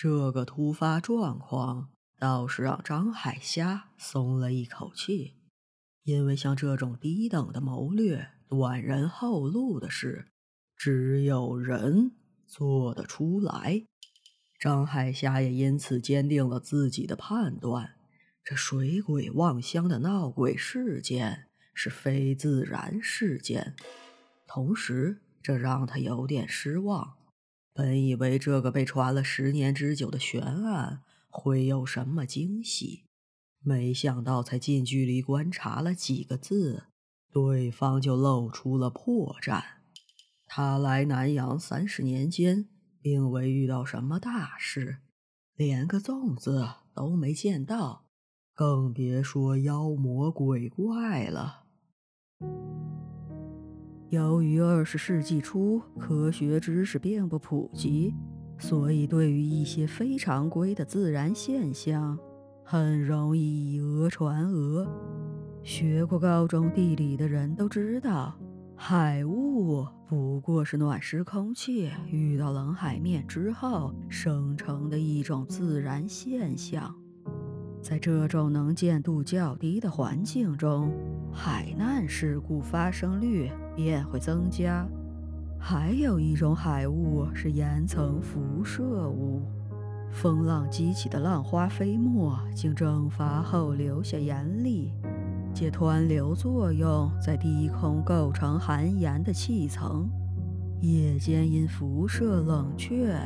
这个突发状况倒是让张海虾松了一口气，因为像这种低等的谋略、断人后路的事，只有人做得出来。张海霞也因此坚定了自己的判断：这水鬼望乡的闹鬼事件是非自然事件。同时，这让他有点失望。本以为这个被传了十年之久的悬案会有什么惊喜，没想到才近距离观察了几个字，对方就露出了破绽。他来南阳三十年间，并未遇到什么大事，连个粽子都没见到，更别说妖魔鬼怪了。由于二十世纪初科学知识并不普及，所以对于一些非常规的自然现象，很容易以讹传讹。学过高中地理的人都知道，海雾不过是暖湿空气遇到冷海面之后生成的一种自然现象。在这种能见度较低的环境中，海难事故发生率便会增加。还有一种海雾是岩层辐射物，风浪激起的浪花飞沫经蒸发后留下盐粒，借湍流作用在低空构成含盐的气层。夜间因辐射冷却，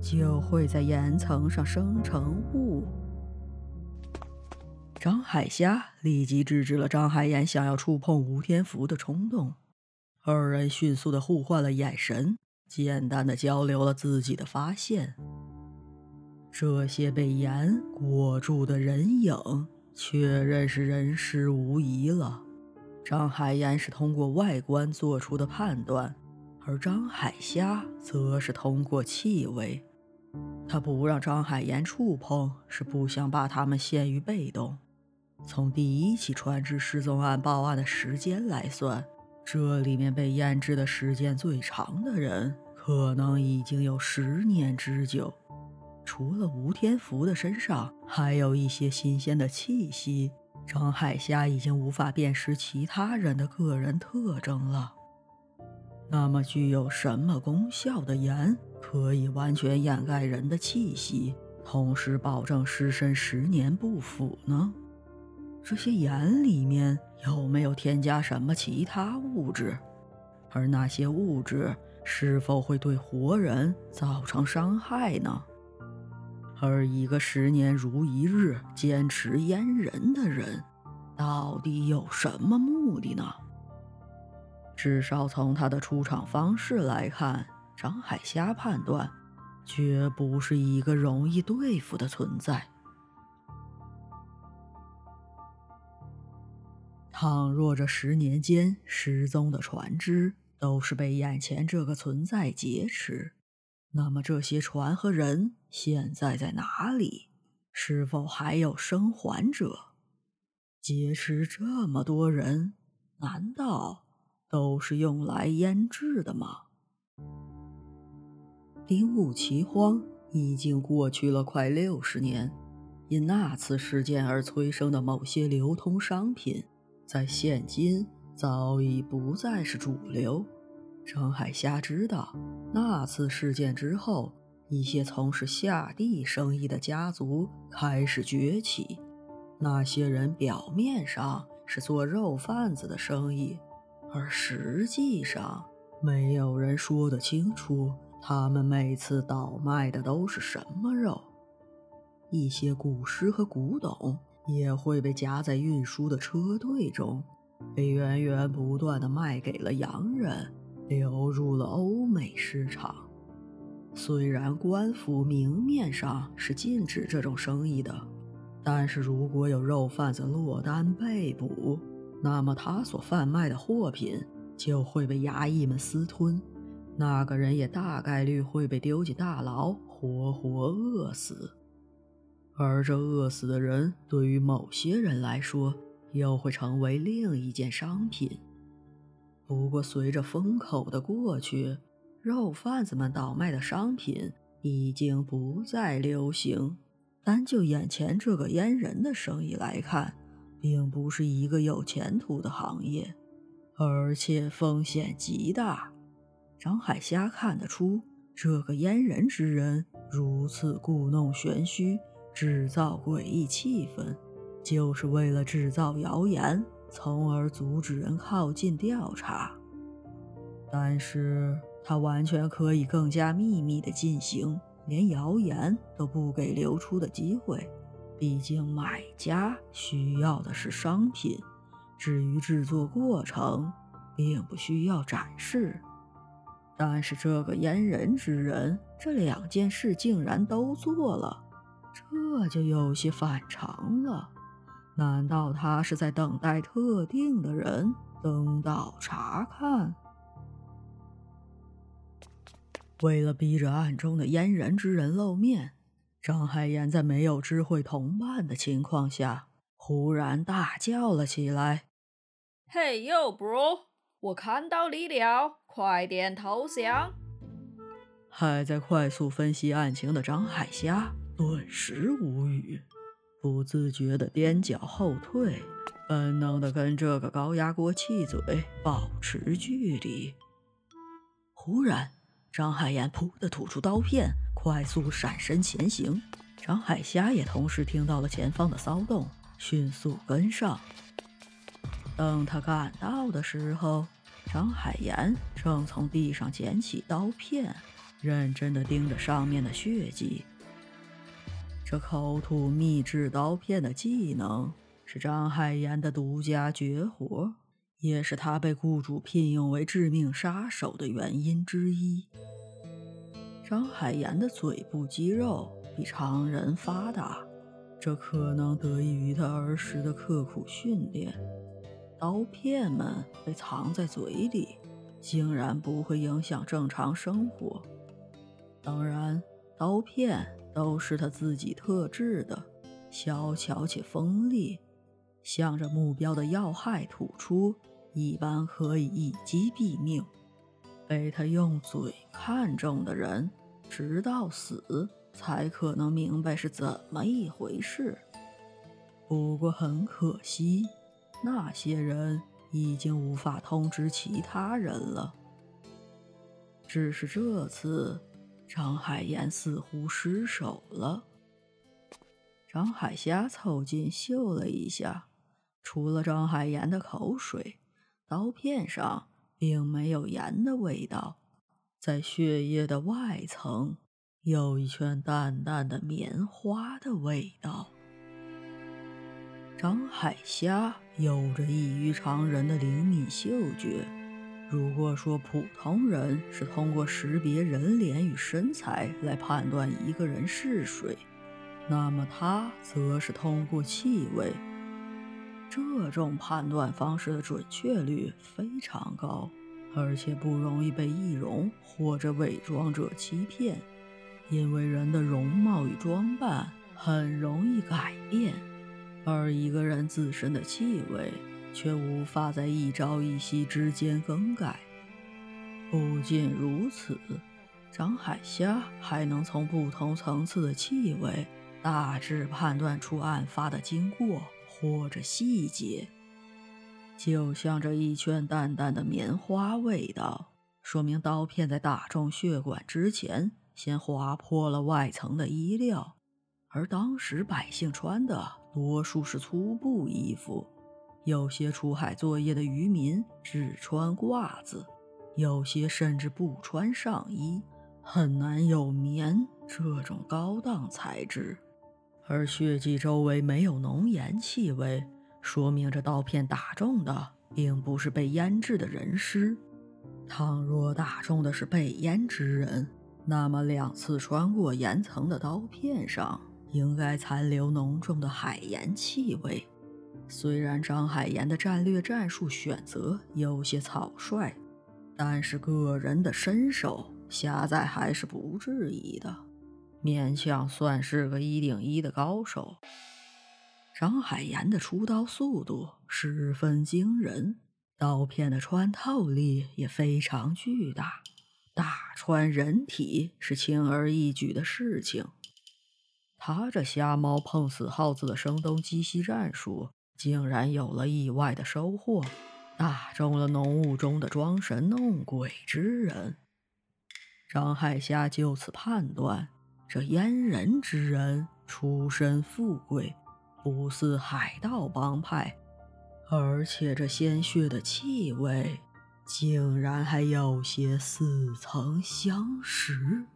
就会在岩层上生成雾。张海虾立即制止了张海岩想要触碰吴天福的冲动，二人迅速的互换了眼神，简单的交流了自己的发现。这些被盐裹住的人影，确认是人尸无疑了。张海岩是通过外观做出的判断，而张海虾则是通过气味。他不让张海岩触碰，是不想把他们陷于被动。从第一起船只失踪案报案的时间来算，这里面被腌制的时间最长的人，可能已经有十年之久。除了吴天福的身上还有一些新鲜的气息，张海霞已经无法辨识其他人的个人特征了。那么，具有什么功效的盐可以完全掩盖人的气息，同时保证尸身十年不腐呢？这些盐里面有没有添加什么其他物质？而那些物质是否会对活人造成伤害呢？而一个十年如一日坚持阉人的人，到底有什么目的呢？至少从他的出场方式来看，张海虾判断，绝不是一个容易对付的存在。倘若这十年间失踪的船只都是被眼前这个存在劫持，那么这些船和人现在在哪里？是否还有生还者？劫持这么多人，难道都是用来腌制的吗？丁武奇荒已经过去了快六十年，因那次事件而催生的某些流通商品。在现今早已不再是主流。张海虾知道，那次事件之后，一些从事下地生意的家族开始崛起。那些人表面上是做肉贩子的生意，而实际上，没有人说得清楚他们每次倒卖的都是什么肉。一些古尸和古董。也会被夹在运输的车队中，被源源不断的卖给了洋人，流入了欧美市场。虽然官府明面上是禁止这种生意的，但是如果有肉贩子落单被捕，那么他所贩卖的货品就会被衙役们私吞，那个人也大概率会被丢进大牢，活活饿死。而这饿死的人，对于某些人来说，又会成为另一件商品。不过，随着风口的过去，肉贩子们倒卖的商品已经不再流行。单就眼前这个阉人的生意来看，并不是一个有前途的行业，而且风险极大。张海虾看得出，这个阉人之人如此故弄玄虚，制造诡异气氛，就是为了制造谣言，从而阻止人靠近调查。但是他完全可以更加秘密地进行。连谣言都不给流出的机会，毕竟买家需要的是商品，至于制作过程，并不需要展示。但是这个阉人之人，这两件事竟然都做了，这就有些反常了。难道他是在等待特定的人登岛查看？为了逼着暗中的阉人之人露面，张海岩在没有知会同伴的情况下，忽然大叫了起来：“Hey yo, bro！我看到你了，快点投降！”还在快速分析案情的张海虾顿时无语，不自觉地踮脚后退，本能地跟这个高压锅气嘴保持距离。忽然，张海岩噗的吐出刀片，快速闪身前行。张海虾也同时听到了前方的骚动，迅速跟上。等他赶到的时候，张海岩正从地上捡起刀片，认真地盯着上面的血迹。这口吐秘制刀片的技能是张海岩的独家绝活。也是他被雇主聘用为致命杀手的原因之一。张海岩的嘴部肌肉比常人发达，这可能得益于他儿时的刻苦训练。刀片们被藏在嘴里，竟然不会影响正常生活。当然，刀片都是他自己特制的，小巧且锋利。向着目标的要害吐出，一般可以一击毙命。被他用嘴看中的人，直到死才可能明白是怎么一回事。不过很可惜，那些人已经无法通知其他人了。只是这次，张海岩似乎失手了。张海霞凑近嗅了一下。除了张海岩的口水，刀片上并没有盐的味道。在血液的外层，有一圈淡淡的棉花的味道。张海虾有着异于常人的灵敏嗅觉。如果说普通人是通过识别人脸与身材来判断一个人是谁，那么他则是通过气味。这种判断方式的准确率非常高，而且不容易被易容或者伪装者欺骗，因为人的容貌与装扮很容易改变，而一个人自身的气味却无法在一朝一夕之间更改。不仅如此，张海虾还能从不同层次的气味大致判断出案发的经过。或者细节，就像这一圈淡淡的棉花味道，说明刀片在打中血管之前，先划破了外层的衣料。而当时百姓穿的多数是粗布衣服，有些出海作业的渔民只穿褂子，有些甚至不穿上衣，很难有棉这种高档材质。而血迹周围没有浓盐气味，说明这刀片打中的并不是被腌制的人尸。倘若打中的是被腌之人，那么两次穿过岩层的刀片上应该残留浓重的海盐气味。虽然张海岩的战略战术选择有些草率，但是个人的身手下在还是不质疑的。勉强算是个一顶一的高手。张海岩的出刀速度十分惊人，刀片的穿透力也非常巨大，打穿人体是轻而易举的事情，他这瞎猫碰死耗子的声东击西战术，竟然有了意外的收获，打中了浓雾中的装神弄鬼之人。张海霞就此判断，这阉人之人出身富贵，不似海盗帮派，而且这鲜血的气味。竟然还有些似曾相识。